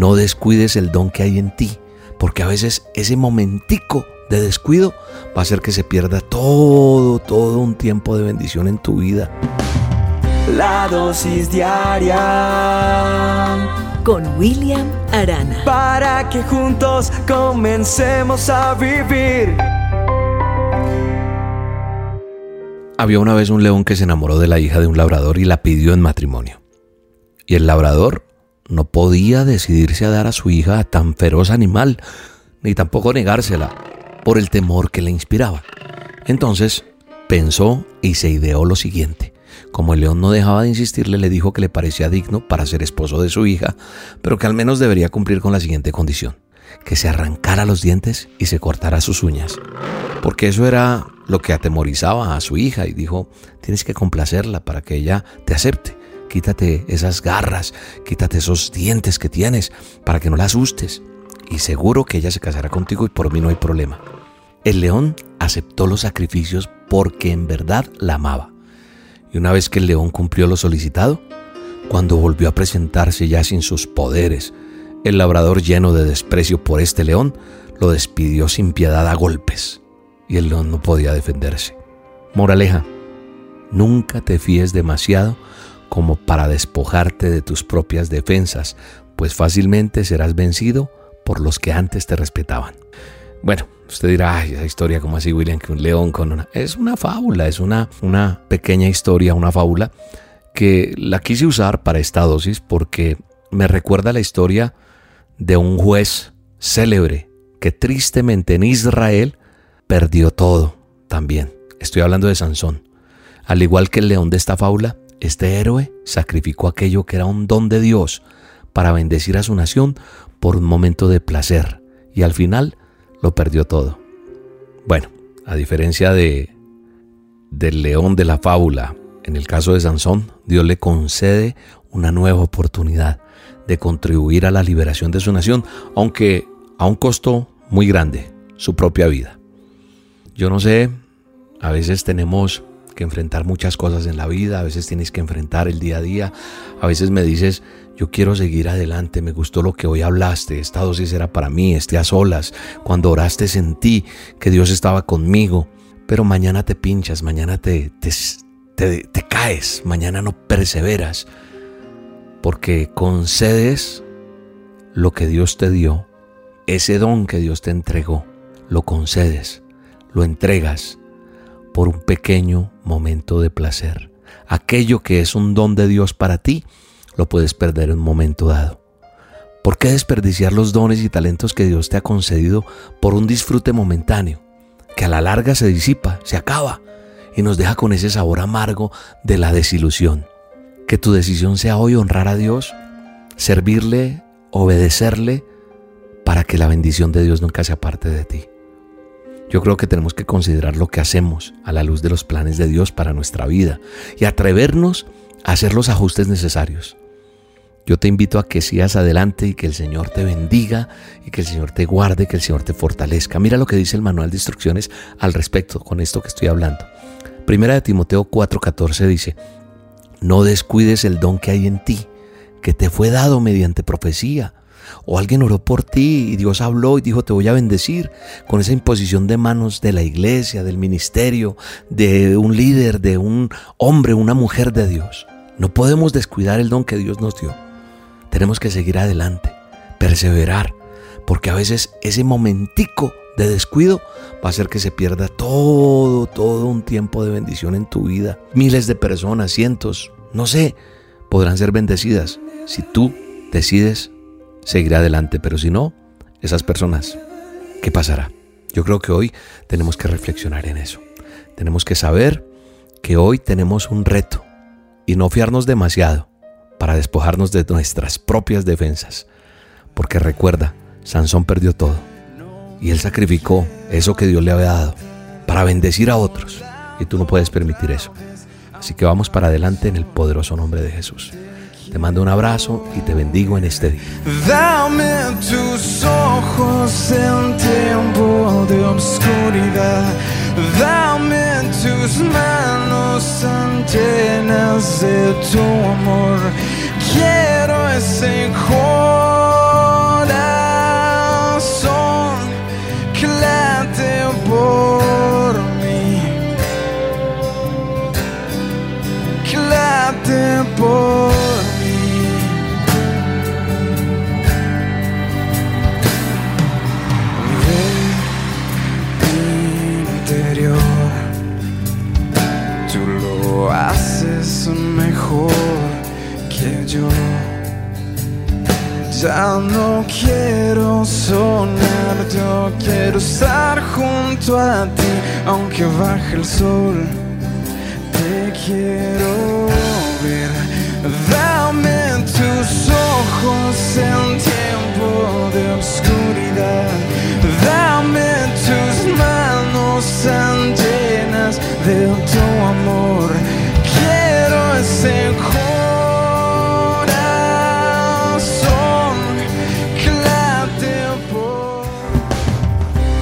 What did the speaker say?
no descuides el don que hay en ti, porque a veces ese momentico de descuido va a hacer que se pierda todo, todo un tiempo de bendición en tu vida. La dosis diaria con William Arana. Para que juntos comencemos a vivir. Había una vez un león que se enamoró de la hija de un labrador y la pidió en matrimonio. Y el labrador no podía decidirse a dar a su hija a tan feroz animal, ni tampoco negársela, por el temor que le inspiraba. Entonces pensó y se ideó lo siguiente. Como el león no dejaba de insistirle, le dijo que le parecía digno para ser esposo de su hija, pero que al menos debería cumplir con la siguiente condición, que se arrancara los dientes y se cortara sus uñas, porque eso era lo que atemorizaba a su hija y dijo, tienes que complacerla para que ella te acepte. Quítate esas garras, quítate esos dientes que tienes para que no la asustes. Y seguro que ella se casará contigo y por mí no hay problema. El león aceptó los sacrificios porque en verdad la amaba. Y una vez que el león cumplió lo solicitado, cuando volvió a presentarse ya sin sus poderes, el labrador lleno de desprecio por este león lo despidió sin piedad a golpes, y el león no podía defenderse. Moraleja, nunca te fíes demasiado como para despojarte de tus propias defensas, pues fácilmente serás vencido por los que antes te respetaban. Bueno, usted dirá, ay, esa historia como así, William, que un león con una... Es una fábula, es una, una pequeña historia, una fábula que la quise usar para esta dosis porque me recuerda la historia de un juez célebre que tristemente en Israel perdió todo también. Estoy hablando de Sansón. Al igual que el león de esta fábula, este héroe sacrificó aquello que era un don de Dios para bendecir a su nación por un momento de placer y al final lo perdió todo. Bueno, a diferencia de del león de la fábula, en el caso de Sansón, Dios le concede una nueva oportunidad de contribuir a la liberación de su nación, aunque a un costo muy grande, su propia vida. Yo no sé, a veces tenemos enfrentar muchas cosas en la vida, a veces tienes que enfrentar el día a día, a veces me dices, yo quiero seguir adelante, me gustó lo que hoy hablaste, esta dosis era para mí, esté a solas, cuando oraste sentí que Dios estaba conmigo, pero mañana te pinchas, mañana te, te, te caes, mañana no perseveras, porque concedes lo que Dios te dio, ese don que Dios te entregó, lo concedes, lo entregas por un pequeño momento de placer. Aquello que es un don de Dios para ti, lo puedes perder en un momento dado. ¿Por qué desperdiciar los dones y talentos que Dios te ha concedido por un disfrute momentáneo, que a la larga se disipa, se acaba y nos deja con ese sabor amargo de la desilusión? Que tu decisión sea hoy honrar a Dios, servirle, obedecerle, para que la bendición de Dios nunca se aparte de ti. Yo creo que tenemos que considerar lo que hacemos a la luz de los planes de Dios para nuestra vida y atrevernos a hacer los ajustes necesarios. Yo te invito a que sigas adelante y que el Señor te bendiga y que el Señor te guarde, que el Señor te fortalezca. Mira lo que dice el manual de instrucciones al respecto con esto que estoy hablando. Primera de Timoteo 4:14 dice, no descuides el don que hay en ti, que te fue dado mediante profecía o alguien oró por ti y Dios habló y dijo te voy a bendecir con esa imposición de manos de la iglesia, del ministerio, de un líder, de un hombre, una mujer de Dios. No podemos descuidar el don que Dios nos dio. Tenemos que seguir adelante, perseverar, porque a veces ese momentico de descuido va a hacer que se pierda todo, todo un tiempo de bendición en tu vida. Miles de personas, cientos, no sé, podrán ser bendecidas si tú decides seguirá adelante, pero si no, esas personas, ¿qué pasará? Yo creo que hoy tenemos que reflexionar en eso. Tenemos que saber que hoy tenemos un reto y no fiarnos demasiado para despojarnos de nuestras propias defensas. Porque recuerda, Sansón perdió todo y él sacrificó eso que Dios le había dado para bendecir a otros y tú no puedes permitir eso. Así que vamos para adelante en el poderoso nombre de Jesús. Te mando un abrazo y te bendigo en este día. Dame tus ojos en tiempo de obscuridad. Dame tus manos llenas de tu amor. Quiero ese encuentro ya no quiero soñar, yo quiero estar junto a ti, aunque baje el sol, te quiero ver. Dame tus ojos en tiempo de oscuridad, dame tus manos tan llenas de tu amor.